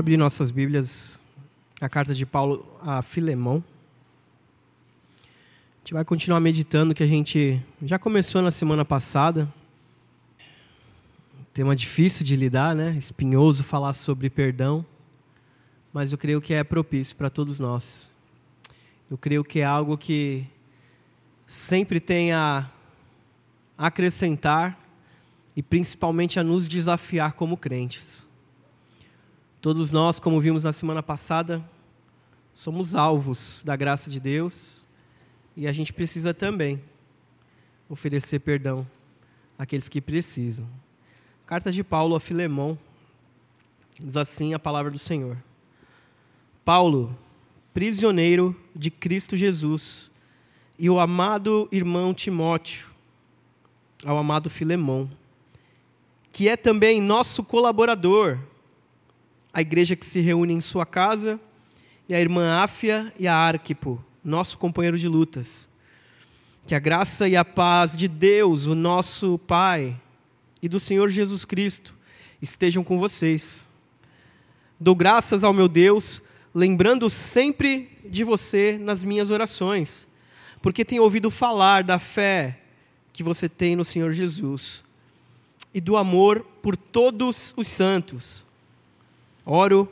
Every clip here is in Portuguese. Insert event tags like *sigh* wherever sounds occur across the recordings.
abrir nossas Bíblias, a carta de Paulo a Filemão. A gente vai continuar meditando que a gente já começou na semana passada. Tema difícil de lidar, né? Espinhoso falar sobre perdão, mas eu creio que é propício para todos nós. Eu creio que é algo que sempre tem a acrescentar e principalmente a nos desafiar como crentes. Todos nós, como vimos na semana passada, somos alvos da graça de Deus e a gente precisa também oferecer perdão àqueles que precisam. Carta de Paulo a Filemão diz assim a palavra do Senhor. Paulo, prisioneiro de Cristo Jesus, e o amado irmão Timóteo, ao amado Filemão, que é também nosso colaborador a igreja que se reúne em sua casa, e a irmã Áfia e a Arquipo, nosso companheiro de lutas. Que a graça e a paz de Deus, o nosso Pai, e do Senhor Jesus Cristo estejam com vocês. Dou graças ao meu Deus, lembrando sempre de você nas minhas orações, porque tenho ouvido falar da fé que você tem no Senhor Jesus e do amor por todos os santos Oro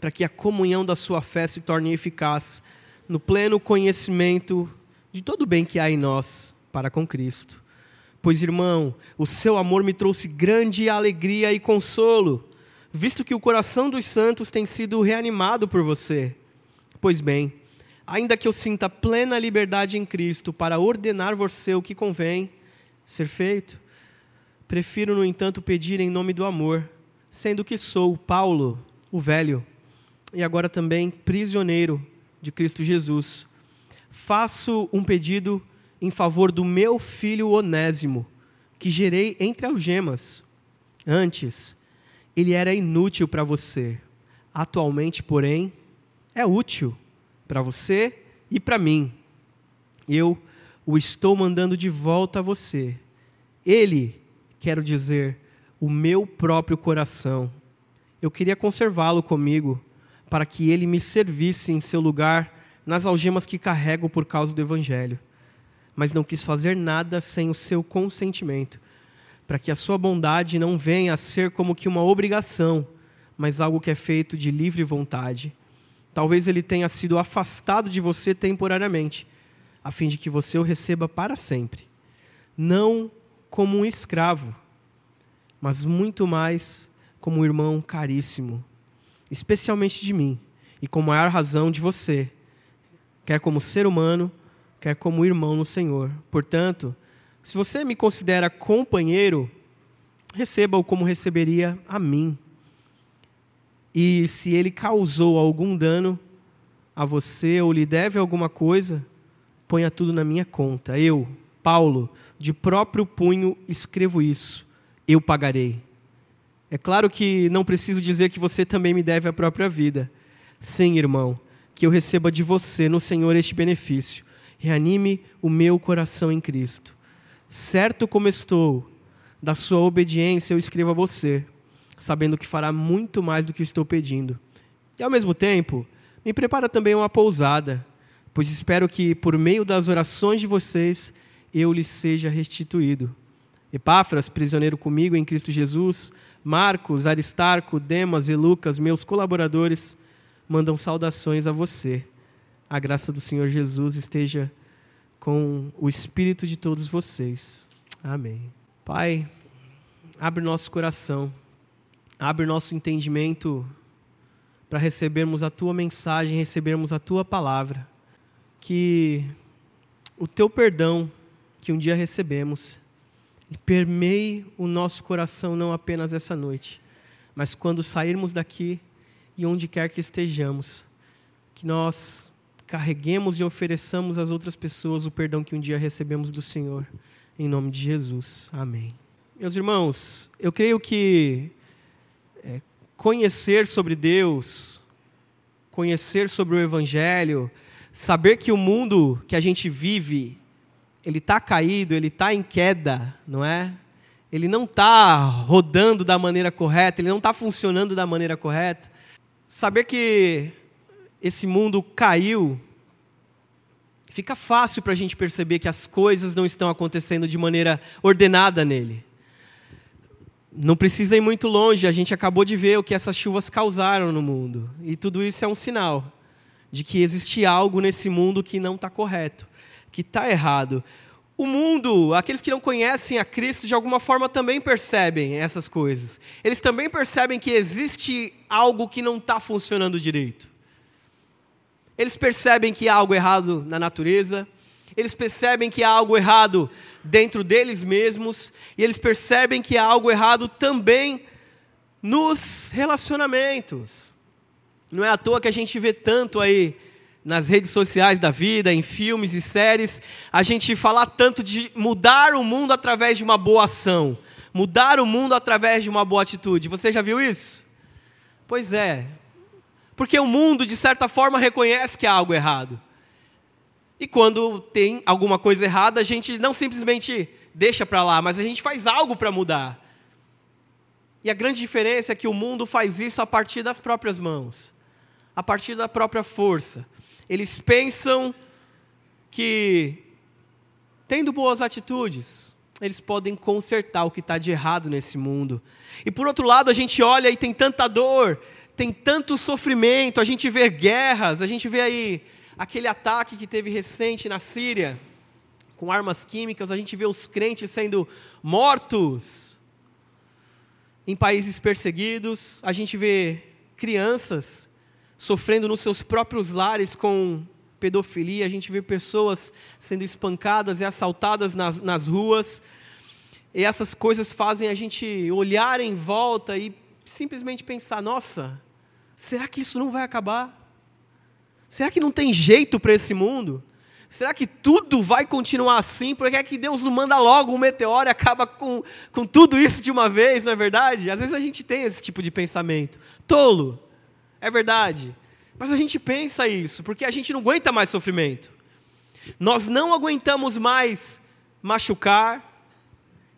para que a comunhão da sua fé se torne eficaz no pleno conhecimento de todo o bem que há em nós para com Cristo. Pois, irmão, o seu amor me trouxe grande alegria e consolo, visto que o coração dos santos tem sido reanimado por você. Pois bem, ainda que eu sinta plena liberdade em Cristo para ordenar você o que convém ser feito, prefiro, no entanto, pedir em nome do amor sendo que sou Paulo, o velho, e agora também prisioneiro de Cristo Jesus. Faço um pedido em favor do meu filho Onésimo, que gerei entre algemas. Antes, ele era inútil para você. Atualmente, porém, é útil para você e para mim. Eu o estou mandando de volta a você. Ele, quero dizer, o meu próprio coração. Eu queria conservá-lo comigo, para que ele me servisse em seu lugar nas algemas que carrego por causa do Evangelho. Mas não quis fazer nada sem o seu consentimento, para que a sua bondade não venha a ser como que uma obrigação, mas algo que é feito de livre vontade. Talvez ele tenha sido afastado de você temporariamente, a fim de que você o receba para sempre. Não como um escravo mas muito mais como um irmão caríssimo, especialmente de mim e com maior razão de você, quer como ser humano, quer como irmão no Senhor. Portanto, se você me considera companheiro, receba-o como receberia a mim. E se ele causou algum dano a você ou lhe deve alguma coisa, ponha tudo na minha conta. Eu, Paulo, de próprio punho escrevo isso eu pagarei. É claro que não preciso dizer que você também me deve a própria vida. Sim, irmão, que eu receba de você no Senhor este benefício. Reanime o meu coração em Cristo. Certo como estou da sua obediência, eu escrevo a você, sabendo que fará muito mais do que estou pedindo. E ao mesmo tempo, me prepara também uma pousada, pois espero que por meio das orações de vocês eu lhe seja restituído. Epáfras, prisioneiro comigo em Cristo Jesus, Marcos, Aristarco, Demas e Lucas, meus colaboradores, mandam saudações a você. A graça do Senhor Jesus esteja com o espírito de todos vocês. Amém. Pai, abre nosso coração, abre nosso entendimento para recebermos a tua mensagem, recebermos a tua palavra. Que o teu perdão que um dia recebemos permeie o nosso coração não apenas essa noite, mas quando sairmos daqui e onde quer que estejamos, que nós carreguemos e ofereçamos às outras pessoas o perdão que um dia recebemos do Senhor, em nome de Jesus. Amém. Meus irmãos, eu creio que é, conhecer sobre Deus, conhecer sobre o Evangelho, saber que o mundo que a gente vive ele está caído, ele está em queda, não é? Ele não está rodando da maneira correta, ele não está funcionando da maneira correta. saber que esse mundo caiu, fica fácil para a gente perceber que as coisas não estão acontecendo de maneira ordenada nele. Não precisa ir muito longe, a gente acabou de ver o que essas chuvas causaram no mundo. E tudo isso é um sinal de que existe algo nesse mundo que não está correto, que está errado. O mundo, aqueles que não conhecem a Cristo, de alguma forma também percebem essas coisas. Eles também percebem que existe algo que não está funcionando direito. Eles percebem que há algo errado na natureza, eles percebem que há algo errado dentro deles mesmos, e eles percebem que há algo errado também nos relacionamentos. Não é à toa que a gente vê tanto aí nas redes sociais da vida, em filmes e séries, a gente falar tanto de mudar o mundo através de uma boa ação, mudar o mundo através de uma boa atitude. Você já viu isso? Pois é. Porque o mundo, de certa forma, reconhece que há algo errado. E quando tem alguma coisa errada, a gente não simplesmente deixa para lá, mas a gente faz algo para mudar. E a grande diferença é que o mundo faz isso a partir das próprias mãos, a partir da própria força. Eles pensam que, tendo boas atitudes, eles podem consertar o que está de errado nesse mundo. E por outro lado, a gente olha e tem tanta dor, tem tanto sofrimento, a gente vê guerras, a gente vê aí aquele ataque que teve recente na Síria, com armas químicas, a gente vê os crentes sendo mortos em países perseguidos, a gente vê crianças sofrendo nos seus próprios lares com pedofilia, a gente vê pessoas sendo espancadas e assaltadas nas, nas ruas, e essas coisas fazem a gente olhar em volta e simplesmente pensar: nossa, será que isso não vai acabar? Será que não tem jeito para esse mundo? Será que tudo vai continuar assim? Por que é que Deus não manda logo um meteoro e acaba com, com tudo isso de uma vez, não é verdade? Às vezes a gente tem esse tipo de pensamento. Tolo, é verdade. Mas a gente pensa isso, porque a gente não aguenta mais sofrimento. Nós não aguentamos mais machucar,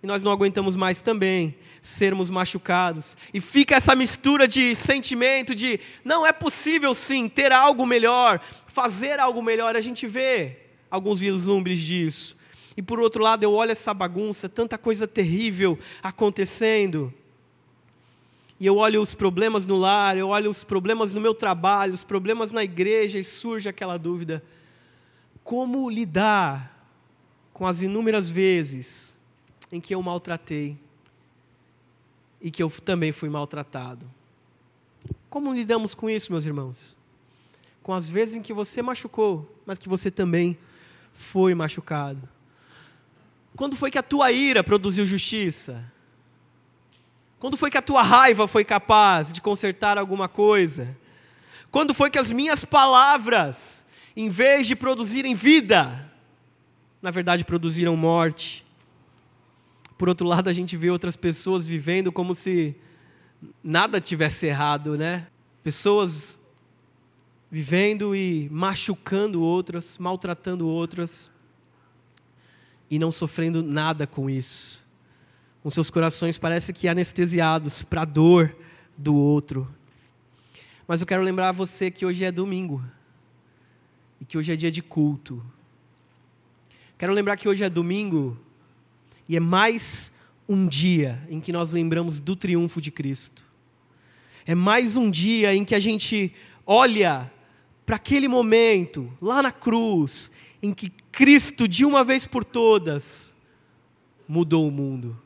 e nós não aguentamos mais também sermos machucados. E fica essa mistura de sentimento de não é possível sim ter algo melhor, fazer algo melhor. A gente vê alguns vislumbres disso. E por outro lado, eu olho essa bagunça, tanta coisa terrível acontecendo. E eu olho os problemas no lar, eu olho os problemas no meu trabalho, os problemas na igreja, e surge aquela dúvida: como lidar com as inúmeras vezes em que eu maltratei e que eu também fui maltratado. Como lidamos com isso, meus irmãos? Com as vezes em que você machucou, mas que você também foi machucado. Quando foi que a tua ira produziu justiça? Quando foi que a tua raiva foi capaz de consertar alguma coisa? Quando foi que as minhas palavras, em vez de produzirem vida, na verdade produziram morte? Por outro lado, a gente vê outras pessoas vivendo como se nada tivesse errado, né? Pessoas vivendo e machucando outras, maltratando outras e não sofrendo nada com isso. Com seus corações parece que anestesiados para a dor do outro. Mas eu quero lembrar a você que hoje é domingo e que hoje é dia de culto. Quero lembrar que hoje é domingo e é mais um dia em que nós lembramos do triunfo de Cristo. É mais um dia em que a gente olha para aquele momento, lá na cruz, em que Cristo, de uma vez por todas, mudou o mundo.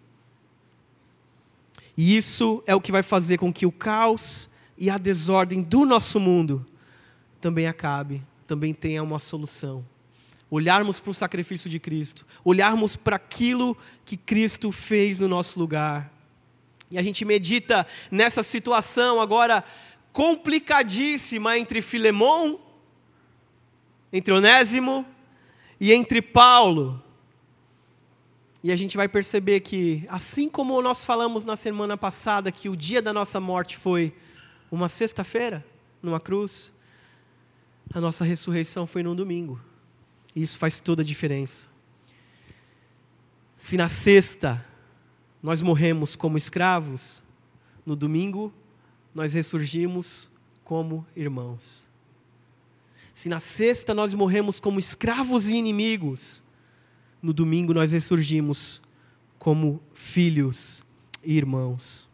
E isso é o que vai fazer com que o caos e a desordem do nosso mundo também acabe, também tenha uma solução olharmos para o sacrifício de Cristo, olharmos para aquilo que Cristo fez no nosso lugar. E a gente medita nessa situação agora complicadíssima entre Filemão, entre Onésimo e entre Paulo. E a gente vai perceber que, assim como nós falamos na semana passada, que o dia da nossa morte foi uma sexta-feira, numa cruz, a nossa ressurreição foi num domingo. E isso faz toda a diferença. Se na sexta nós morremos como escravos, no domingo nós ressurgimos como irmãos. Se na sexta nós morremos como escravos e inimigos, no domingo nós ressurgimos como filhos e irmãos.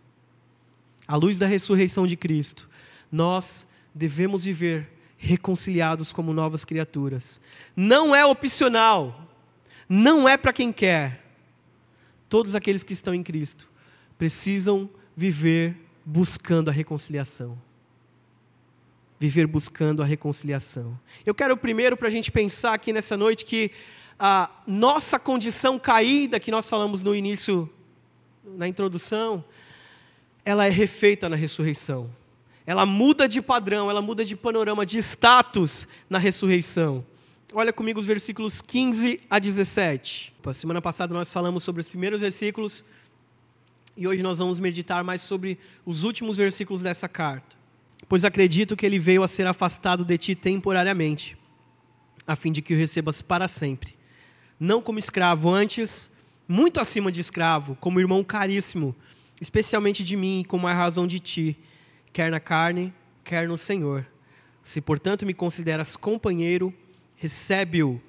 À luz da ressurreição de Cristo, nós devemos viver reconciliados como novas criaturas. Não é opcional, não é para quem quer. Todos aqueles que estão em Cristo precisam viver buscando a reconciliação. Viver buscando a reconciliação. Eu quero primeiro para a gente pensar aqui nessa noite que a nossa condição caída, que nós falamos no início, na introdução, ela é refeita na ressurreição. Ela muda de padrão, ela muda de panorama, de status na ressurreição. Olha comigo os versículos 15 a 17. Semana passada nós falamos sobre os primeiros versículos e hoje nós vamos meditar mais sobre os últimos versículos dessa carta. Pois acredito que ele veio a ser afastado de ti temporariamente, a fim de que o recebas para sempre. Não como escravo, antes, muito acima de escravo, como irmão caríssimo, especialmente de mim, como a razão de ti, quer na carne, quer no Senhor. Se, portanto, me consideras companheiro, recebe-o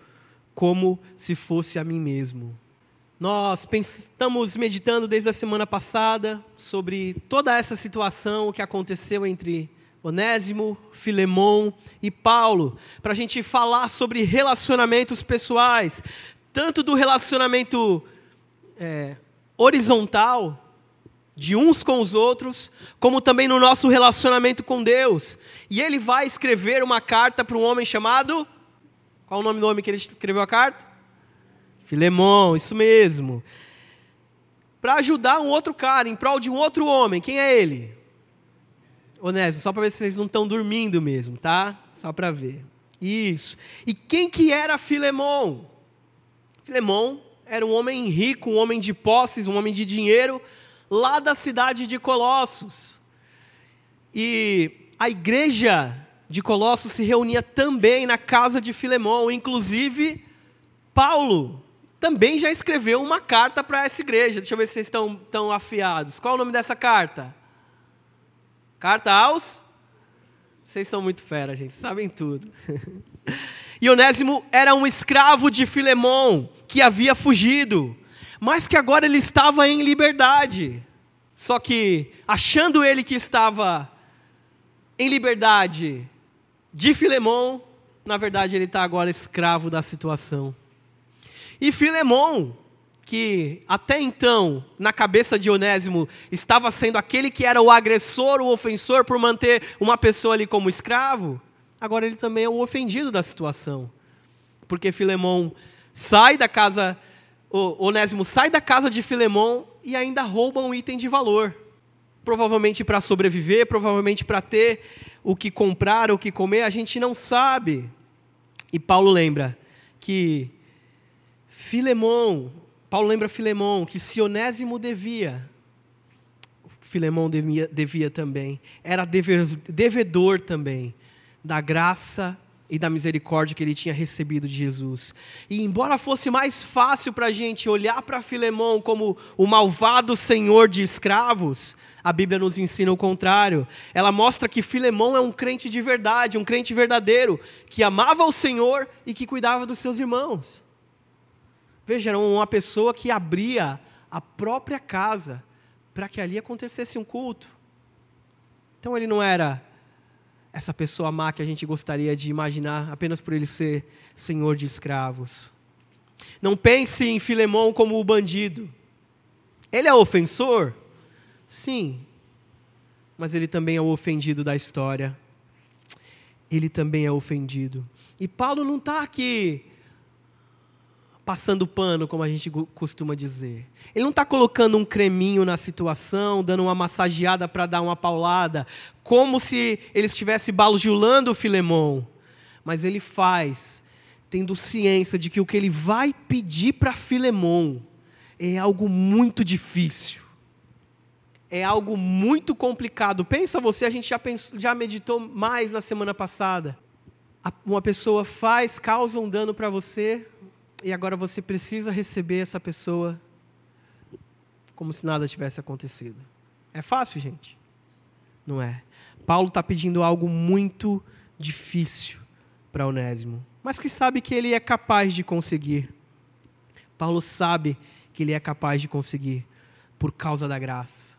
como se fosse a mim mesmo. Nós estamos meditando desde a semana passada sobre toda essa situação que aconteceu entre Onésimo, Filemão e Paulo, para a gente falar sobre relacionamentos pessoais, tanto do relacionamento é, horizontal, de uns com os outros, como também no nosso relacionamento com Deus. E ele vai escrever uma carta para um homem chamado. Qual o nome do homem que ele escreveu a carta? Filemão, isso mesmo. Para ajudar um outro cara, em prol de um outro homem. Quem é ele? Onésimo, só para ver se vocês não estão dormindo mesmo, tá? Só para ver. Isso. E quem que era Filemão? Filemão era um homem rico, um homem de posses, um homem de dinheiro, lá da cidade de Colossos. E a igreja de Colossos se reunia também na casa de Filemão, inclusive Paulo também já escreveu uma carta para essa igreja. Deixa eu ver se vocês estão tão afiados. Qual o nome dessa carta? Carta aos? Vocês são muito fera, gente, sabem tudo. *laughs* Ionésimo era um escravo de Filemão que havia fugido, mas que agora ele estava em liberdade. Só que, achando ele que estava em liberdade de Filemão, na verdade ele está agora escravo da situação. E Filemão, que até então, na cabeça de Onésimo, estava sendo aquele que era o agressor, o ofensor, por manter uma pessoa ali como escravo, agora ele também é o ofendido da situação. Porque Filemão sai da casa, Onésimo sai da casa de Filemão e ainda rouba um item de valor. Provavelmente para sobreviver, provavelmente para ter o que comprar, o que comer, a gente não sabe. E Paulo lembra que Filemão, Paulo lembra Filemão que se Onésimo devia, Filemão devia, devia também, era dever, devedor também da graça e da misericórdia que ele tinha recebido de Jesus. E embora fosse mais fácil para a gente olhar para Filemão como o malvado senhor de escravos, a Bíblia nos ensina o contrário. Ela mostra que Filemão é um crente de verdade, um crente verdadeiro, que amava o Senhor e que cuidava dos seus irmãos. Veja, era uma pessoa que abria a própria casa para que ali acontecesse um culto. Então ele não era essa pessoa má que a gente gostaria de imaginar apenas por ele ser senhor de escravos. Não pense em Filemão como o bandido. Ele é ofensor? Sim. Mas ele também é o ofendido da história. Ele também é ofendido. E Paulo não está aqui passando pano, como a gente costuma dizer. Ele não está colocando um creminho na situação, dando uma massageada para dar uma paulada, como se ele estivesse balujulando o Filemão. Mas ele faz, tendo ciência de que o que ele vai pedir para Filemão é algo muito difícil. É algo muito complicado. Pensa você, a gente já, pensou, já meditou mais na semana passada. Uma pessoa faz, causa um dano para você, e agora você precisa receber essa pessoa como se nada tivesse acontecido. É fácil, gente? Não é. Paulo está pedindo algo muito difícil para Onésimo, mas que sabe que ele é capaz de conseguir. Paulo sabe que ele é capaz de conseguir por causa da graça,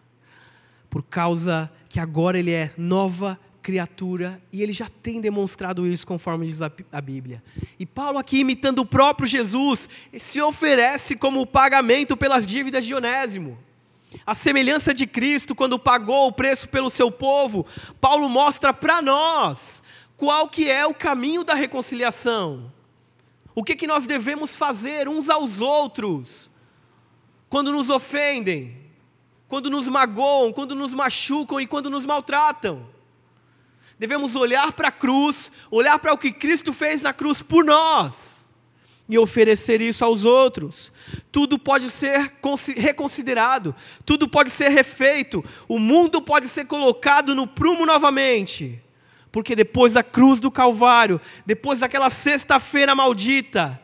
por causa que agora ele é nova criatura e ele já tem demonstrado isso conforme diz a Bíblia. E Paulo, aqui imitando o próprio Jesus, se oferece como pagamento pelas dívidas de Onésimo. A semelhança de Cristo, quando pagou o preço pelo seu povo, Paulo mostra para nós qual que é o caminho da reconciliação. O que, que nós devemos fazer uns aos outros quando nos ofendem, quando nos magoam, quando nos machucam e quando nos maltratam. Devemos olhar para a cruz, olhar para o que Cristo fez na cruz por nós e oferecer isso aos outros. Tudo pode ser reconsiderado, tudo pode ser refeito, o mundo pode ser colocado no prumo novamente. Porque depois da cruz do Calvário, depois daquela sexta-feira maldita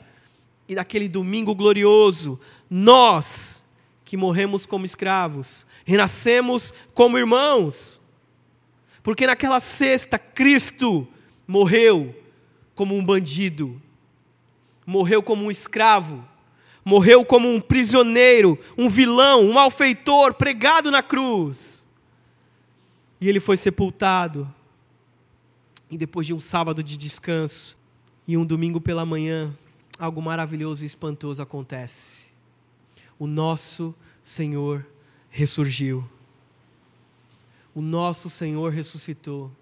e daquele domingo glorioso, nós que morremos como escravos, renascemos como irmãos. Porque naquela sexta, Cristo morreu como um bandido, morreu como um escravo, morreu como um prisioneiro, um vilão, um malfeitor pregado na cruz. E ele foi sepultado. E depois de um sábado de descanso e um domingo pela manhã, algo maravilhoso e espantoso acontece. O nosso Senhor ressurgiu. O nosso Senhor ressuscitou.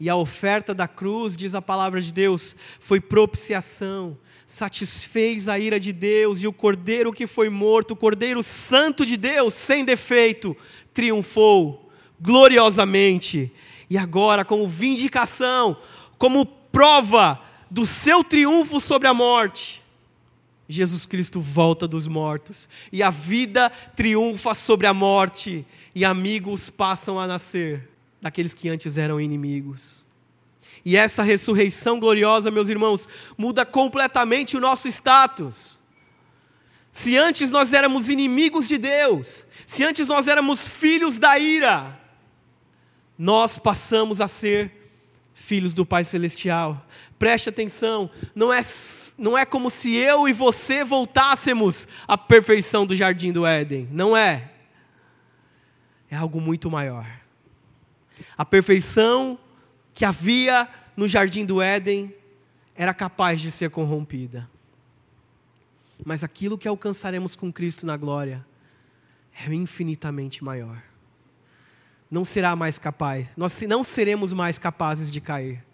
E a oferta da cruz, diz a palavra de Deus, foi propiciação, satisfez a ira de Deus, e o cordeiro que foi morto, o cordeiro santo de Deus, sem defeito, triunfou gloriosamente. E agora, como vindicação, como prova do seu triunfo sobre a morte, Jesus Cristo volta dos mortos, e a vida triunfa sobre a morte, e amigos passam a nascer daqueles que antes eram inimigos. E essa ressurreição gloriosa, meus irmãos, muda completamente o nosso status. Se antes nós éramos inimigos de Deus, se antes nós éramos filhos da ira, nós passamos a ser filhos do Pai Celestial. Preste atenção, não é, não é como se eu e você voltássemos à perfeição do jardim do Éden, não é. É algo muito maior. A perfeição que havia no jardim do Éden era capaz de ser corrompida. Mas aquilo que alcançaremos com Cristo na glória é infinitamente maior. Não será mais capaz, nós não seremos mais capazes de cair.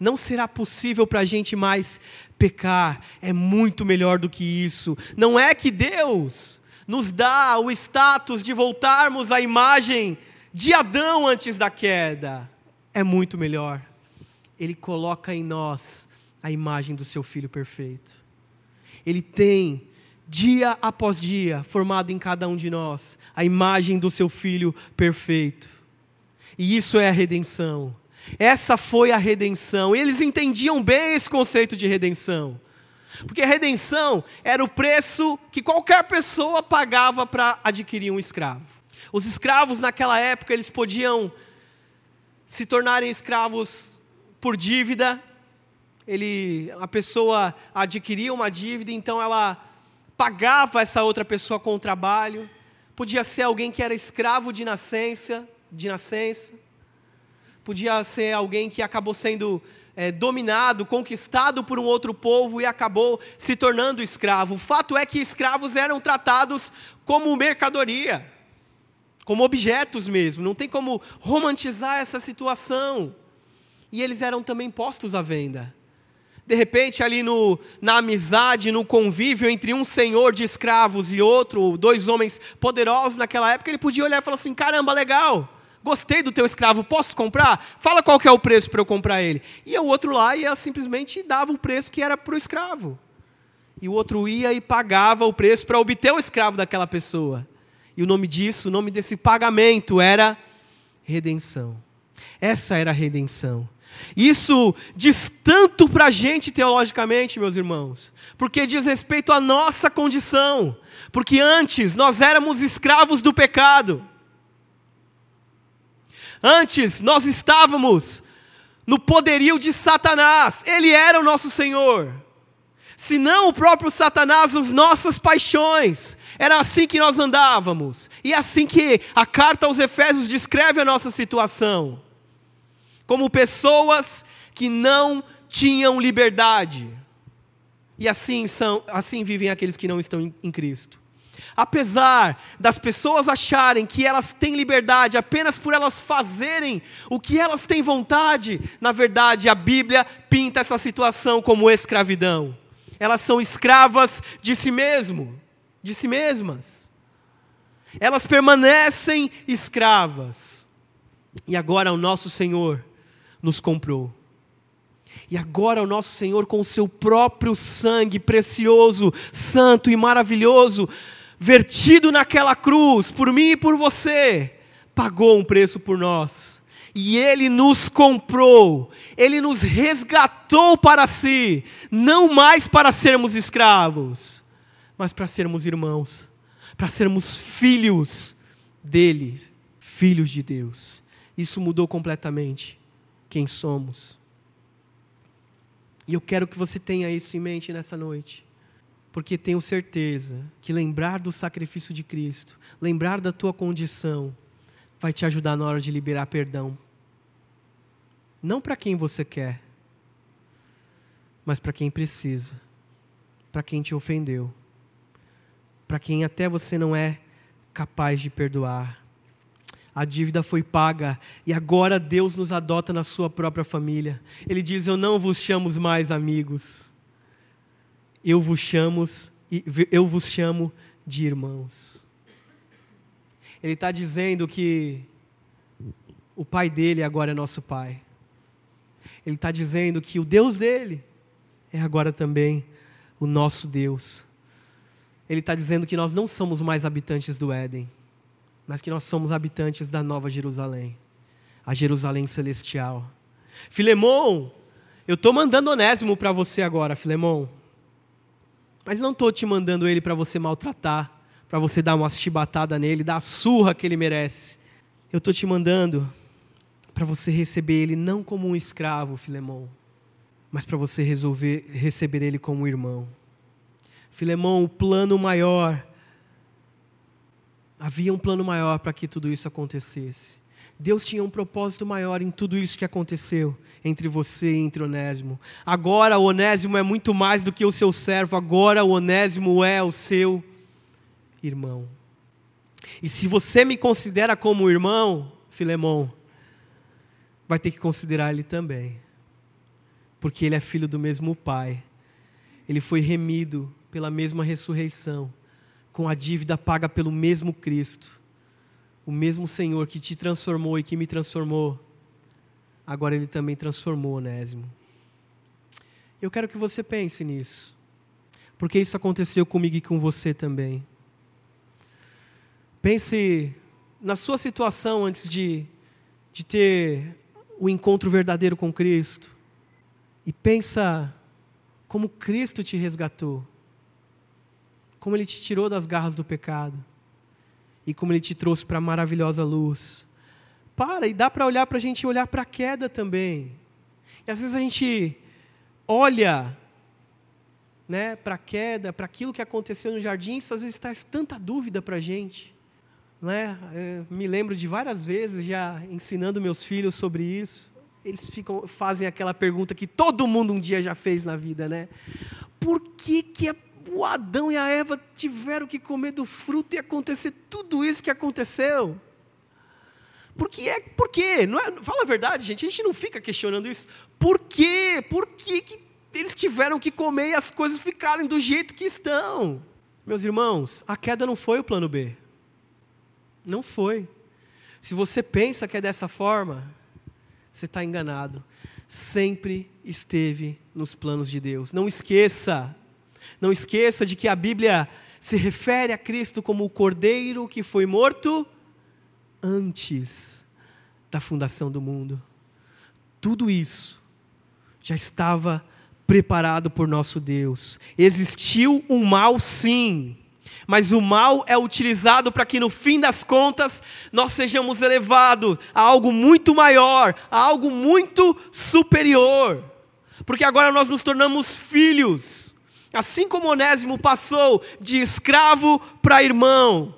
Não será possível para a gente mais pecar, é muito melhor do que isso. Não é que Deus nos dá o status de voltarmos à imagem de Adão antes da queda é muito melhor. Ele coloca em nós a imagem do seu filho perfeito. Ele tem, dia após dia, formado em cada um de nós, a imagem do seu filho perfeito. E isso é a redenção. Essa foi a redenção. Eles entendiam bem esse conceito de redenção. Porque a redenção era o preço que qualquer pessoa pagava para adquirir um escravo. Os escravos naquela época, eles podiam se tornarem escravos por dívida. Ele, a pessoa adquiria uma dívida, então ela pagava essa outra pessoa com o trabalho. Podia ser alguém que era escravo de nascença, de nascença. Podia ser alguém que acabou sendo é, dominado, conquistado por um outro povo e acabou se tornando escravo. O fato é que escravos eram tratados como mercadoria como objetos mesmo, não tem como romantizar essa situação. E eles eram também postos à venda. De repente, ali no, na amizade, no convívio entre um senhor de escravos e outro, dois homens poderosos naquela época, ele podia olhar e falar assim: caramba, legal, gostei do teu escravo, posso comprar? Fala qual que é o preço para eu comprar ele. E o outro lá ia simplesmente dava o preço que era para o escravo. E o outro ia e pagava o preço para obter o escravo daquela pessoa. E o nome disso, o nome desse pagamento era redenção. Essa era a redenção. Isso diz tanto para a gente teologicamente, meus irmãos, porque diz respeito à nossa condição. Porque antes nós éramos escravos do pecado. Antes nós estávamos no poderio de Satanás, ele era o nosso Senhor. Se não o próprio Satanás, as nossas paixões. Era assim que nós andávamos. E é assim que a carta aos Efésios descreve a nossa situação. Como pessoas que não tinham liberdade. E assim são, assim vivem aqueles que não estão em, em Cristo. Apesar das pessoas acharem que elas têm liberdade apenas por elas fazerem o que elas têm vontade, na verdade a Bíblia pinta essa situação como escravidão. Elas são escravas de si mesmo, de si mesmas. Elas permanecem escravas. E agora o nosso Senhor nos comprou. E agora o nosso Senhor, com o seu próprio sangue precioso, santo e maravilhoso, vertido naquela cruz, por mim e por você, pagou um preço por nós. E Ele nos comprou, Ele nos resgatou para si, não mais para sermos escravos, mas para sermos irmãos, para sermos filhos dele, filhos de Deus. Isso mudou completamente quem somos. E eu quero que você tenha isso em mente nessa noite porque tenho certeza que lembrar do sacrifício de Cristo, lembrar da tua condição, vai te ajudar na hora de liberar perdão. Não para quem você quer, mas para quem precisa, para quem te ofendeu, para quem até você não é capaz de perdoar. A dívida foi paga e agora Deus nos adota na sua própria família. Ele diz: Eu não vos chamo mais amigos eu vos chamo, eu vos chamo de irmãos. Ele está dizendo que o pai dele agora é nosso pai. Ele está dizendo que o Deus dele é agora também o nosso Deus. Ele está dizendo que nós não somos mais habitantes do Éden, mas que nós somos habitantes da Nova Jerusalém, a Jerusalém celestial. Filemão, eu estou mandando Onésimo para você agora, Filemão. Mas não estou te mandando ele para você maltratar, para você dar uma chibatada nele, dar a surra que ele merece. Eu estou te mandando para você receber ele não como um escravo, Filemão, mas para você resolver receber ele como um irmão. Filemão, o plano maior. Havia um plano maior para que tudo isso acontecesse. Deus tinha um propósito maior em tudo isso que aconteceu entre você e entre Onésimo. Agora o Onésimo é muito mais do que o seu servo, agora o Onésimo é o seu irmão. E se você me considera como irmão, Filemão, vai ter que considerar ele também. Porque ele é filho do mesmo pai. Ele foi remido pela mesma ressurreição, com a dívida paga pelo mesmo Cristo o mesmo Senhor que te transformou e que me transformou, agora Ele também transformou Onésimo. Eu quero que você pense nisso, porque isso aconteceu comigo e com você também. Pense na sua situação antes de, de ter o encontro verdadeiro com Cristo. E pensa como Cristo te resgatou. Como Ele te tirou das garras do pecado e como Ele te trouxe para a maravilhosa luz. Para, e dá para olhar para a gente olhar para a queda também. E às vezes a gente olha né, para a queda, para aquilo que aconteceu no jardim, isso às vezes traz tanta dúvida para a gente. Né? Me lembro de várias vezes já ensinando meus filhos sobre isso. Eles ficam, fazem aquela pergunta que todo mundo um dia já fez na vida, né? Por que, que é o Adão e a Eva tiveram que comer do fruto e acontecer tudo isso que aconteceu. Por que é? Por quê? Não é, fala a verdade, gente. A gente não fica questionando isso. Por quê? Por que, que eles tiveram que comer e as coisas ficarem do jeito que estão? Meus irmãos, a queda não foi o plano B. Não foi. Se você pensa que é dessa forma, você está enganado. Sempre esteve nos planos de Deus. Não esqueça, não esqueça de que a Bíblia se refere a Cristo como o cordeiro que foi morto antes da fundação do mundo. Tudo isso já estava preparado por nosso Deus. Existiu um mal, sim, Mas o mal é utilizado para que no fim das contas nós sejamos elevados a algo muito maior, a algo muito superior. Porque agora nós nos tornamos filhos. Assim como Onésimo passou de escravo para irmão,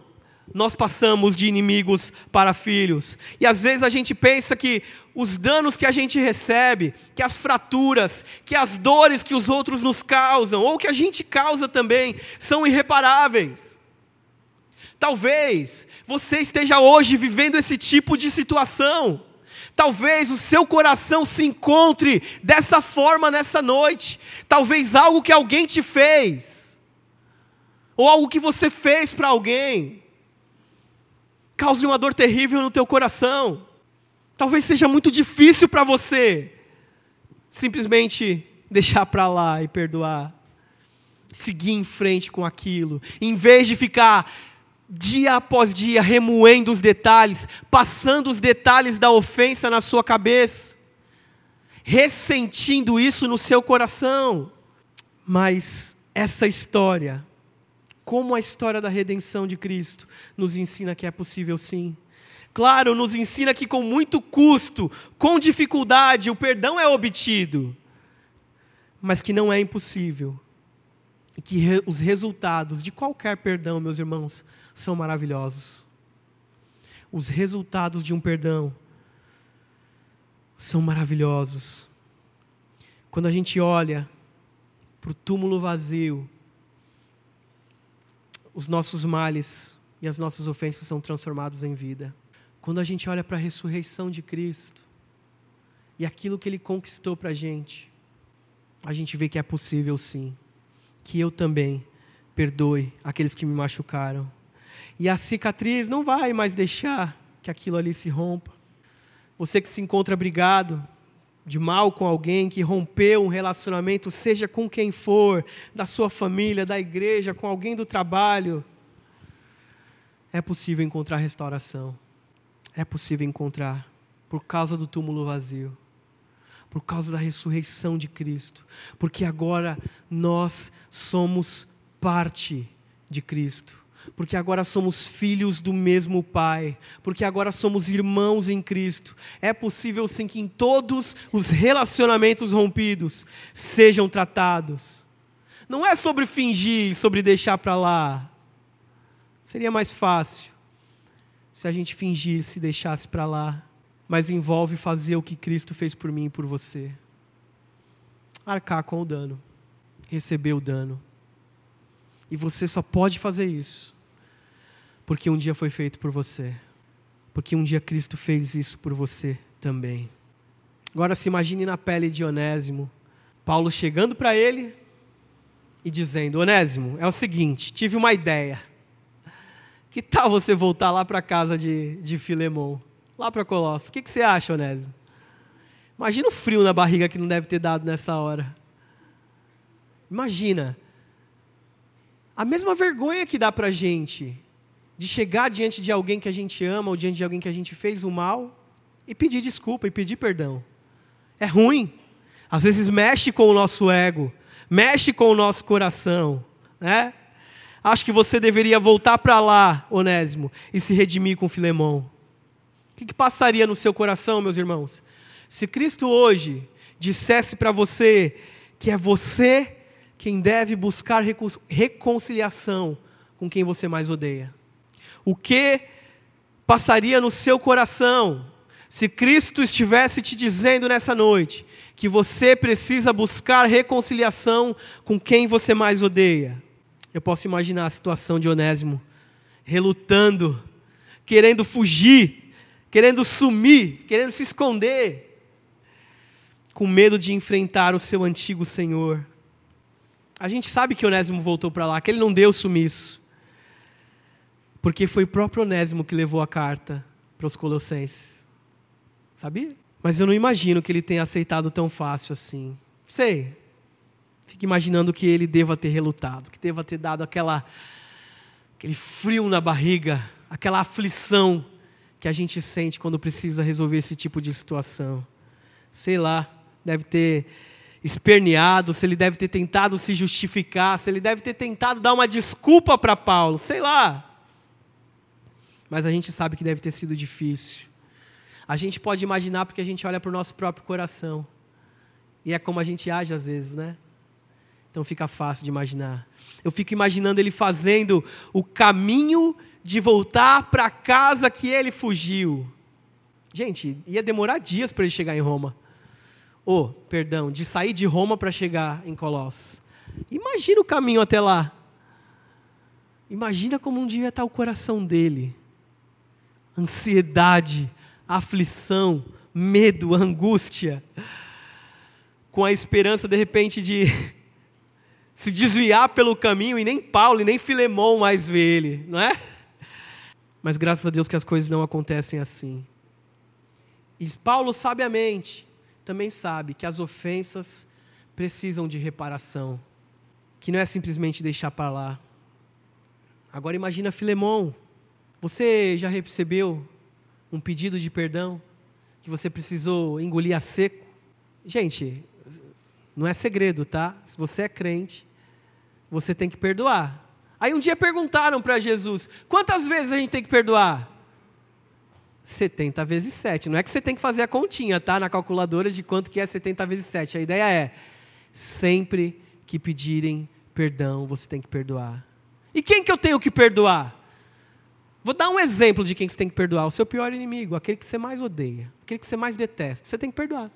nós passamos de inimigos para filhos. E às vezes a gente pensa que os danos que a gente recebe, que as fraturas, que as dores que os outros nos causam, ou que a gente causa também, são irreparáveis. Talvez você esteja hoje vivendo esse tipo de situação. Talvez o seu coração se encontre dessa forma nessa noite. Talvez algo que alguém te fez, ou algo que você fez para alguém, cause uma dor terrível no teu coração. Talvez seja muito difícil para você simplesmente deixar para lá e perdoar, seguir em frente com aquilo, em vez de ficar dia após dia remoendo os detalhes, passando os detalhes da ofensa na sua cabeça, ressentindo isso no seu coração. Mas essa história, como a história da redenção de Cristo, nos ensina que é possível sim. Claro, nos ensina que com muito custo, com dificuldade, o perdão é obtido, mas que não é impossível. E que os resultados de qualquer perdão, meus irmãos, são maravilhosos. Os resultados de um perdão são maravilhosos. Quando a gente olha para o túmulo vazio, os nossos males e as nossas ofensas são transformados em vida. Quando a gente olha para a ressurreição de Cristo e aquilo que Ele conquistou para a gente, a gente vê que é possível sim, que eu também perdoe aqueles que me machucaram. E a cicatriz não vai mais deixar que aquilo ali se rompa. Você que se encontra brigado de mal com alguém, que rompeu um relacionamento, seja com quem for, da sua família, da igreja, com alguém do trabalho, é possível encontrar restauração é possível encontrar por causa do túmulo vazio, por causa da ressurreição de Cristo, porque agora nós somos parte de Cristo. Porque agora somos filhos do mesmo Pai, porque agora somos irmãos em Cristo. É possível sim que em todos os relacionamentos rompidos sejam tratados. Não é sobre fingir, sobre deixar para lá. Seria mais fácil se a gente fingisse e deixasse para lá, mas envolve fazer o que Cristo fez por mim e por você. Arcar com o dano, receber o dano. E você só pode fazer isso porque um dia foi feito por você. Porque um dia Cristo fez isso por você também. Agora se imagine na pele de Onésimo, Paulo chegando para ele e dizendo: Onésimo, é o seguinte, tive uma ideia. Que tal você voltar lá para a casa de, de Filemon? Lá para Colossos. O que, que você acha, Onésimo? Imagina o frio na barriga que não deve ter dado nessa hora. Imagina. A mesma vergonha que dá para gente de chegar diante de alguém que a gente ama ou diante de alguém que a gente fez o mal e pedir desculpa e pedir perdão. É ruim. Às vezes mexe com o nosso ego, mexe com o nosso coração, né? acho que você deveria voltar para lá, Onésimo, e se redimir com Filemão. O que, que passaria no seu coração, meus irmãos? Se Cristo hoje dissesse para você que é você quem deve buscar reconciliação com quem você mais odeia. O que passaria no seu coração se Cristo estivesse te dizendo nessa noite que você precisa buscar reconciliação com quem você mais odeia? Eu posso imaginar a situação de Onésimo relutando, querendo fugir, querendo sumir, querendo se esconder, com medo de enfrentar o seu antigo senhor. A gente sabe que Onésimo voltou para lá, que ele não deu sumiço, porque foi o próprio Onésimo que levou a carta para os Colossenses. Sabia? Mas eu não imagino que ele tenha aceitado tão fácil assim. Sei, Fique imaginando que ele deva ter relutado, que deva ter dado aquela, aquele frio na barriga, aquela aflição que a gente sente quando precisa resolver esse tipo de situação. Sei lá, deve ter esperneado, se ele deve ter tentado se justificar, se ele deve ter tentado dar uma desculpa para Paulo, sei lá. Mas a gente sabe que deve ter sido difícil. A gente pode imaginar porque a gente olha para o nosso próprio coração. E é como a gente age às vezes, né? Então fica fácil de imaginar. Eu fico imaginando ele fazendo o caminho de voltar para a casa que ele fugiu. Gente, ia demorar dias para ele chegar em Roma. Oh, perdão, de sair de Roma para chegar em Colossos. Imagina o caminho até lá. Imagina como um dia está o coração dele. Ansiedade, aflição, medo, angústia. Com a esperança, de repente, de *laughs* se desviar pelo caminho e nem Paulo e nem Filemão mais vê ele, não é? Mas graças a Deus que as coisas não acontecem assim. E Paulo, sabiamente, também sabe que as ofensas precisam de reparação, que não é simplesmente deixar para lá. Agora imagina Filemão. Você já recebeu um pedido de perdão que você precisou engolir a seco? Gente, não é segredo, tá? Se você é crente, você tem que perdoar. Aí um dia perguntaram para Jesus: quantas vezes a gente tem que perdoar? 70 vezes 7. Não é que você tem que fazer a continha, tá? Na calculadora de quanto que é 70 vezes 7. A ideia é: sempre que pedirem perdão, você tem que perdoar. E quem que eu tenho que perdoar? Vou dar um exemplo de quem você tem que perdoar: o seu pior inimigo, aquele que você mais odeia, aquele que você mais detesta. Você tem que perdoar.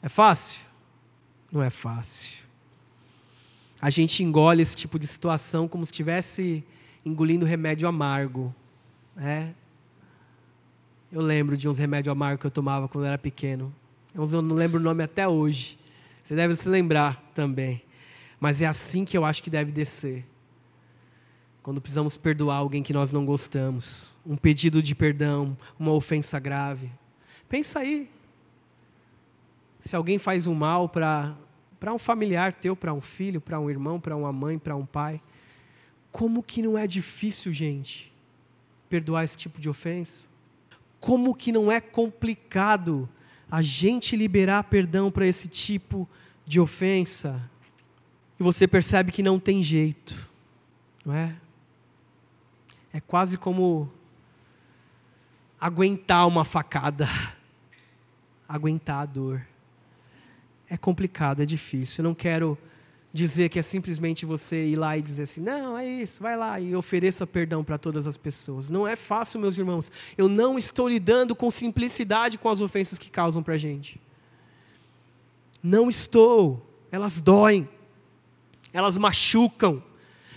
É fácil? Não é fácil a gente engole esse tipo de situação como se estivesse engolindo remédio amargo. Né? Eu lembro de uns remédios amargos que eu tomava quando eu era pequeno. Eu não lembro o nome até hoje. Você deve se lembrar também. Mas é assim que eu acho que deve descer. Quando precisamos perdoar alguém que nós não gostamos, um pedido de perdão, uma ofensa grave. Pensa aí. Se alguém faz um mal para um familiar teu, para um filho, para um irmão, para uma mãe, para um pai. Como que não é difícil, gente, perdoar esse tipo de ofensa? Como que não é complicado a gente liberar perdão para esse tipo de ofensa? E você percebe que não tem jeito, não é? É quase como aguentar uma facada, *laughs* aguentar a dor é complicado, é difícil. Eu não quero dizer que é simplesmente você ir lá e dizer assim, não, é isso, vai lá e ofereça perdão para todas as pessoas. Não é fácil, meus irmãos. Eu não estou lidando com simplicidade com as ofensas que causam para a gente. Não estou. Elas doem, elas machucam,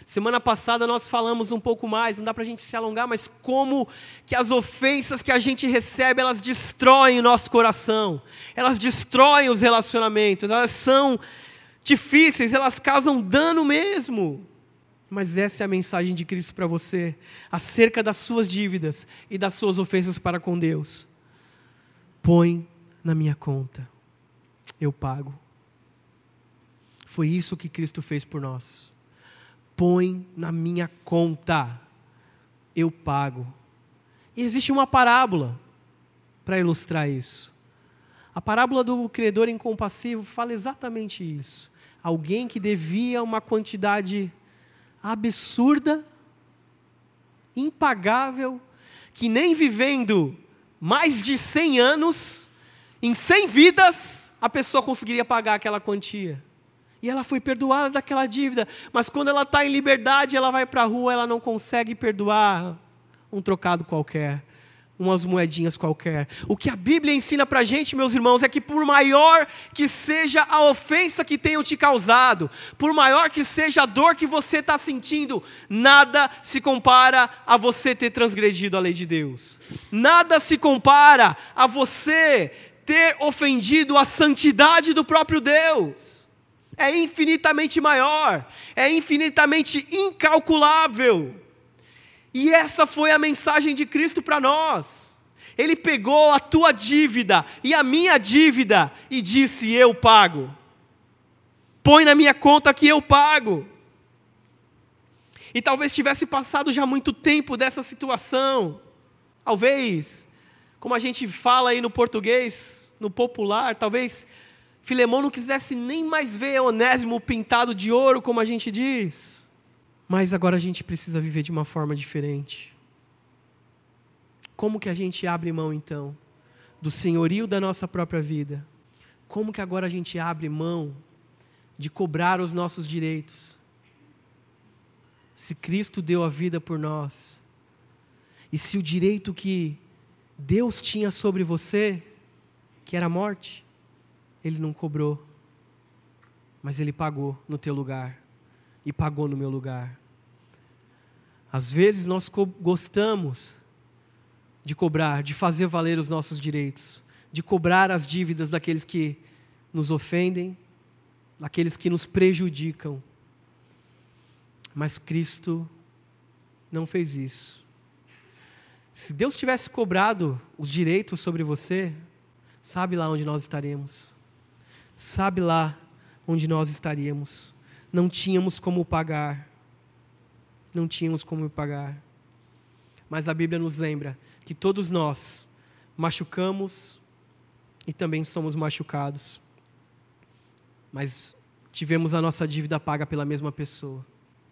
Semana passada nós falamos um pouco mais, não dá para a gente se alongar, mas como que as ofensas que a gente recebe, elas destroem o nosso coração, elas destroem os relacionamentos, elas são difíceis, elas causam dano mesmo. Mas essa é a mensagem de Cristo para você, acerca das suas dívidas e das suas ofensas para com Deus. Põe na minha conta, eu pago. Foi isso que Cristo fez por nós põe na minha conta, eu pago. E existe uma parábola para ilustrar isso. A parábola do credor incompassivo fala exatamente isso. Alguém que devia uma quantidade absurda, impagável, que nem vivendo mais de 100 anos, em 100 vidas, a pessoa conseguiria pagar aquela quantia. E ela foi perdoada daquela dívida. Mas quando ela está em liberdade, ela vai para a rua, ela não consegue perdoar um trocado qualquer, umas moedinhas qualquer. O que a Bíblia ensina para a gente, meus irmãos, é que por maior que seja a ofensa que tenham te causado, por maior que seja a dor que você está sentindo, nada se compara a você ter transgredido a lei de Deus. Nada se compara a você ter ofendido a santidade do próprio Deus é infinitamente maior, é infinitamente incalculável. E essa foi a mensagem de Cristo para nós. Ele pegou a tua dívida e a minha dívida e disse: Eu pago. Põe na minha conta que eu pago. E talvez tivesse passado já muito tempo dessa situação. Talvez, como a gente fala aí no português, no popular, talvez Filemão não quisesse nem mais ver Onésimo pintado de ouro, como a gente diz. Mas agora a gente precisa viver de uma forma diferente. Como que a gente abre mão então do senhorio da nossa própria vida? Como que agora a gente abre mão de cobrar os nossos direitos? Se Cristo deu a vida por nós, e se o direito que Deus tinha sobre você, que era a morte, Ele não cobrou, mas Ele pagou no teu lugar e pagou no meu lugar. Às vezes nós gostamos de cobrar, de fazer valer os nossos direitos, de cobrar as dívidas daqueles que nos ofendem, daqueles que nos prejudicam. Mas Cristo não fez isso. Se Deus tivesse cobrado os direitos sobre você, sabe lá onde nós estaremos. Sabe lá onde nós estaríamos. Não tínhamos como pagar. Não tínhamos como pagar. Mas a Bíblia nos lembra que todos nós machucamos e também somos machucados. Mas tivemos a nossa dívida paga pela mesma pessoa.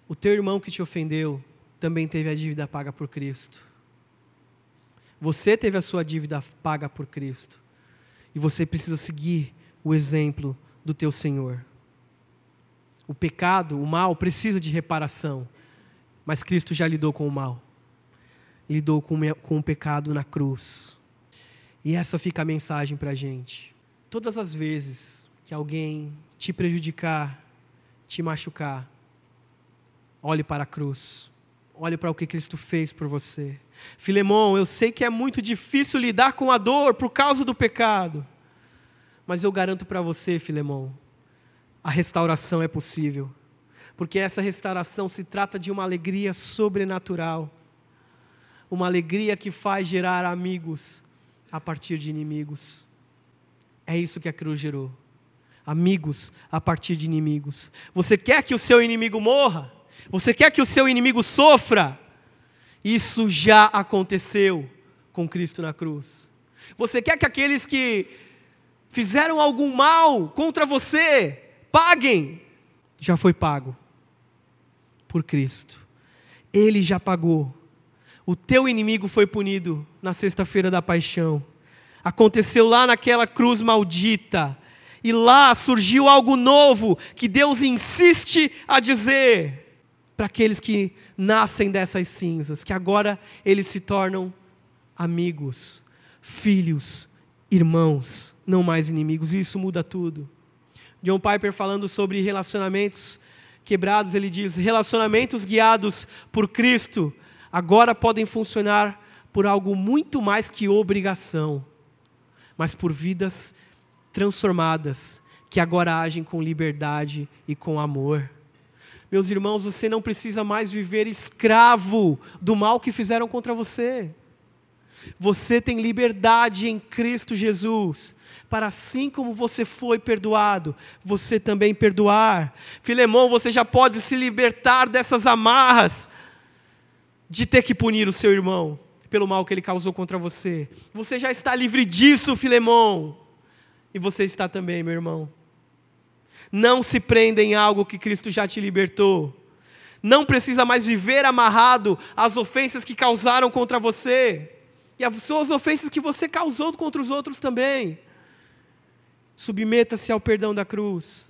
O teu irmão que te ofendeu também teve a dívida paga por Cristo. Você teve a sua dívida paga por Cristo. E você precisa seguir o exemplo do teu Senhor. O pecado, o mal, precisa de reparação. Mas Cristo já lidou com o mal lidou com, o pecado na cruz. E essa fica a mensagem para a gente. Todas as vezes que alguém te prejudicar, te machucar, olhe para a cruz. Olhe para o que Cristo fez por você. Filemão, eu sei que é muito difícil lidar com a dor por causa do pecado. Mas eu garanto para você, Filemão, a restauração é possível. Porque essa restauração se trata de uma alegria sobrenatural uma alegria que faz gerar amigos a partir de inimigos. É isso que a cruz gerou. Amigos a partir de inimigos. Você quer que o seu inimigo morra? Você quer que o seu inimigo sofra? Isso já aconteceu com Cristo na cruz. Você quer que aqueles que fizeram algum mal contra você paguem? Já foi pago por Cristo. Ele já pagou o teu inimigo foi punido na sexta-feira da paixão. Aconteceu lá naquela cruz maldita. E lá surgiu algo novo que Deus insiste a dizer para aqueles que nascem dessas cinzas, que agora eles se tornam amigos, filhos, irmãos, não mais inimigos. Isso muda tudo. John Piper falando sobre relacionamentos quebrados, ele diz: relacionamentos guiados por Cristo agora podem funcionar por algo muito mais que obrigação, mas por vidas transformadas, que agora agem com liberdade e com amor. Meus irmãos, você não precisa mais viver escravo do mal que fizeram contra você. Você tem liberdade em Cristo Jesus, para assim como você foi perdoado, você também perdoar. Filemão, você já pode se libertar dessas amarras de ter que punir o seu irmão pelo mal que ele causou contra você. Você já está livre disso, Filemão. E você está também, meu irmão. Não se prenda em algo que Cristo já te libertou. Não precisa mais viver amarrado às ofensas que causaram contra você e às suas ofensas que você causou contra os outros também. Submeta-se ao perdão da cruz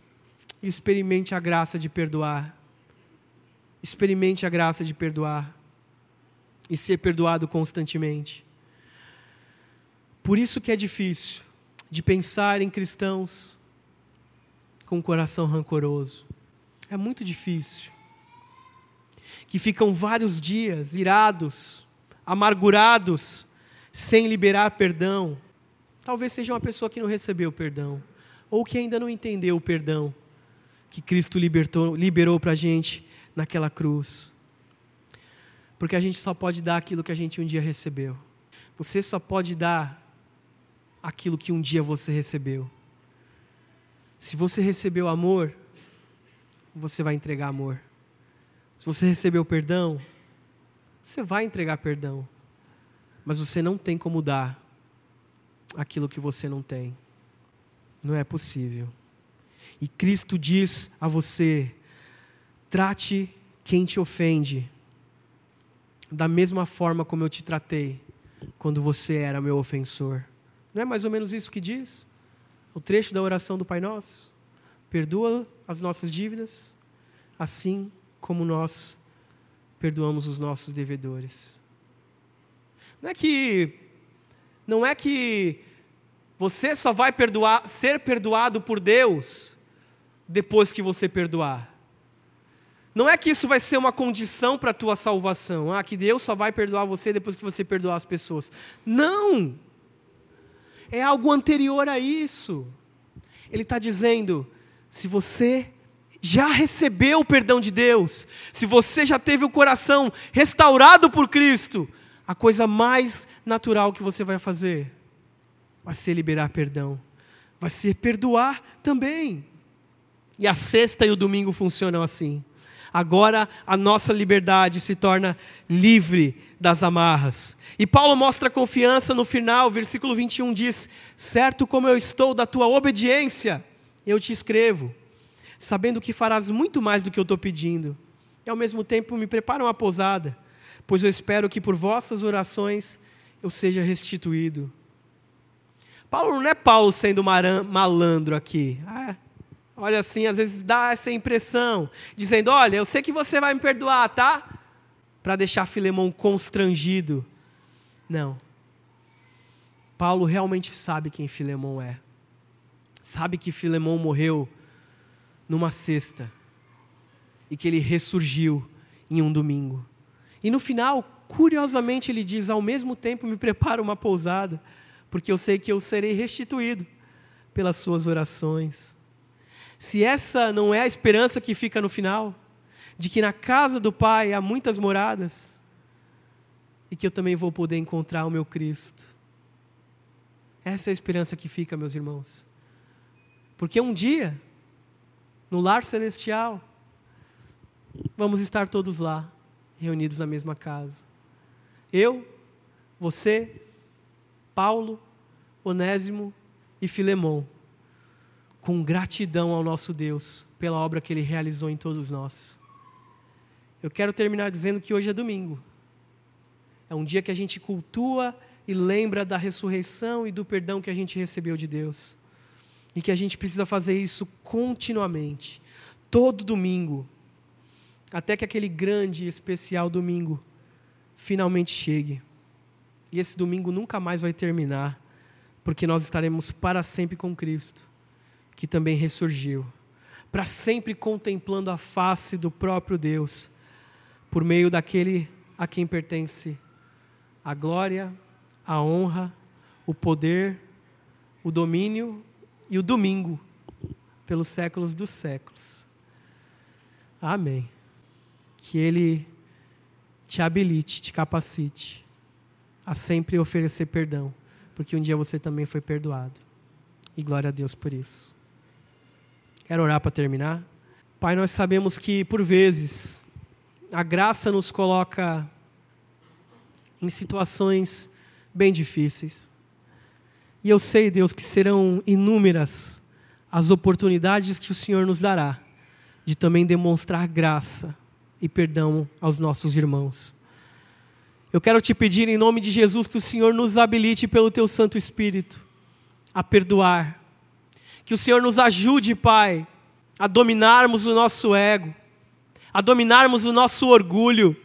e experimente a graça de perdoar. Experimente a graça de perdoar e ser perdoado constantemente. Por isso que é difícil de pensar em cristãos com um coração rancoroso. É muito difícil. Que ficam vários dias irados, amargurados, sem liberar perdão. Talvez seja uma pessoa que não recebeu perdão, ou que ainda não entendeu o perdão que Cristo libertou, liberou para a gente naquela cruz. Porque a gente só pode dar aquilo que a gente um dia recebeu. Você só pode dar aquilo que um dia você recebeu. Se você recebeu amor, você vai entregar amor. Se você recebeu perdão, você vai entregar perdão. Mas você não tem como dar aquilo que você não tem. Não é possível. E Cristo diz a você: trate quem te ofende da mesma forma como eu te tratei quando você era meu ofensor. Não é mais ou menos isso que diz? O trecho da oração do Pai Nosso? Perdoa as nossas dívidas, assim como nós perdoamos os nossos devedores. Não é que não é que você só vai perdoar, ser perdoado por Deus depois que você perdoar. Não é que isso vai ser uma condição para a tua salvação. Ah, que Deus só vai perdoar você depois que você perdoar as pessoas. Não! É algo anterior a isso. Ele está dizendo: se você já recebeu o perdão de Deus, se você já teve o coração restaurado por Cristo, a coisa mais natural que você vai fazer vai ser liberar perdão, vai ser perdoar também. E a sexta e o domingo funcionam assim. Agora a nossa liberdade se torna livre das amarras. E Paulo mostra confiança no final, versículo 21 diz: Certo como eu estou da tua obediência, eu te escrevo, sabendo que farás muito mais do que eu estou pedindo. E ao mesmo tempo me prepara uma posada, pois eu espero que por vossas orações eu seja restituído. Paulo não é Paulo sendo malandro aqui. Ah, Olha assim, às vezes dá essa impressão, dizendo: Olha, eu sei que você vai me perdoar, tá? Para deixar Filemão constrangido. Não. Paulo realmente sabe quem Filemão é. Sabe que Filemão morreu numa sexta e que ele ressurgiu em um domingo. E no final, curiosamente, ele diz: Ao mesmo tempo, me prepara uma pousada, porque eu sei que eu serei restituído pelas suas orações se essa não é a esperança que fica no final, de que na casa do Pai há muitas moradas, e que eu também vou poder encontrar o meu Cristo. Essa é a esperança que fica, meus irmãos. Porque um dia, no lar celestial, vamos estar todos lá, reunidos na mesma casa. Eu, você, Paulo, Onésimo e Filemão com gratidão ao nosso Deus pela obra que Ele realizou em todos nós. Eu quero terminar dizendo que hoje é domingo. É um dia que a gente cultua e lembra da ressurreição e do perdão que a gente recebeu de Deus. E que a gente precisa fazer isso continuamente, todo domingo, até que aquele grande e especial domingo finalmente chegue. E esse domingo nunca mais vai terminar, porque nós estaremos para sempre com Cristo que também ressurgiu, para sempre contemplando a face do próprio Deus, por meio daquele a quem pertence a glória, a honra, o poder, o domínio e o domingo, pelos séculos dos séculos. Amém. Que Ele te habilite, te capacite a sempre oferecer perdão, porque um dia você também foi perdoado. E glória a Deus por isso. Quero orar para terminar. Pai, nós sabemos que, por vezes, a graça nos coloca em situações bem difíceis. E eu sei, Deus, que serão inúmeras as oportunidades que o Senhor nos dará de também demonstrar graça e perdão aos nossos irmãos. Eu quero te pedir, em nome de Jesus, que o Senhor nos habilite pelo teu Santo Espírito a perdoar que o Senhor nos ajude, Pai, a dominarmos o nosso ego, a dominarmos o nosso orgulho,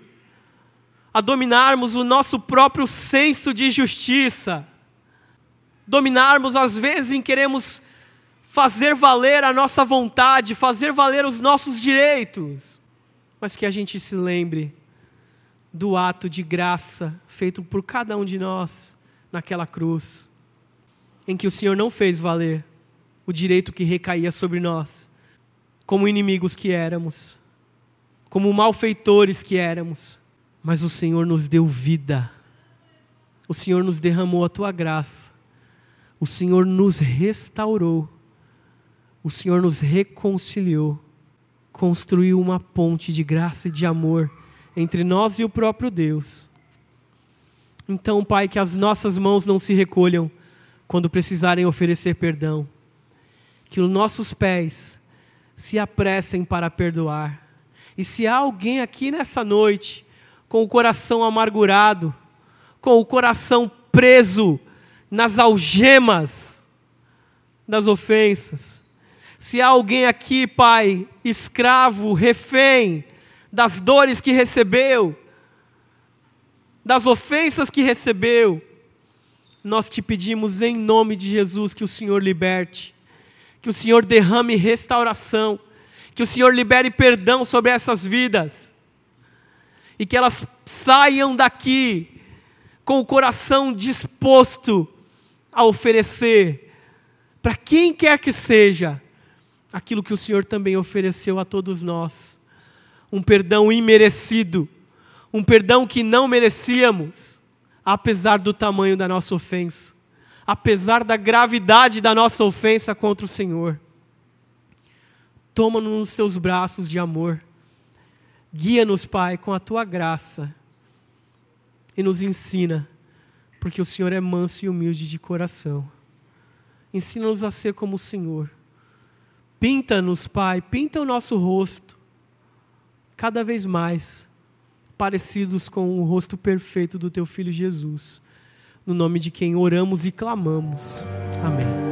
a dominarmos o nosso próprio senso de justiça, dominarmos às vezes em queremos fazer valer a nossa vontade, fazer valer os nossos direitos, mas que a gente se lembre do ato de graça feito por cada um de nós naquela cruz, em que o Senhor não fez valer o direito que recaía sobre nós, como inimigos que éramos, como malfeitores que éramos, mas o Senhor nos deu vida, o Senhor nos derramou a tua graça, o Senhor nos restaurou, o Senhor nos reconciliou, construiu uma ponte de graça e de amor entre nós e o próprio Deus. Então, Pai, que as nossas mãos não se recolham quando precisarem oferecer perdão que os nossos pés se apressem para perdoar. E se há alguém aqui nessa noite com o coração amargurado, com o coração preso nas algemas das ofensas, se há alguém aqui, Pai, escravo, refém das dores que recebeu, das ofensas que recebeu, nós te pedimos em nome de Jesus que o Senhor liberte, que o Senhor derrame restauração, que o Senhor libere perdão sobre essas vidas e que elas saiam daqui com o coração disposto a oferecer para quem quer que seja aquilo que o Senhor também ofereceu a todos nós, um perdão imerecido, um perdão que não merecíamos apesar do tamanho da nossa ofensa, apesar da gravidade da nossa ofensa contra o Senhor. Toma-nos nos teus braços de amor. Guia-nos, Pai, com a tua graça e nos ensina, porque o Senhor é manso e humilde de coração. Ensina-nos a ser como o Senhor. Pinta-nos, Pai, pinta o nosso rosto cada vez mais parecidos com o rosto perfeito do teu filho Jesus. No nome de quem oramos e clamamos. Amém.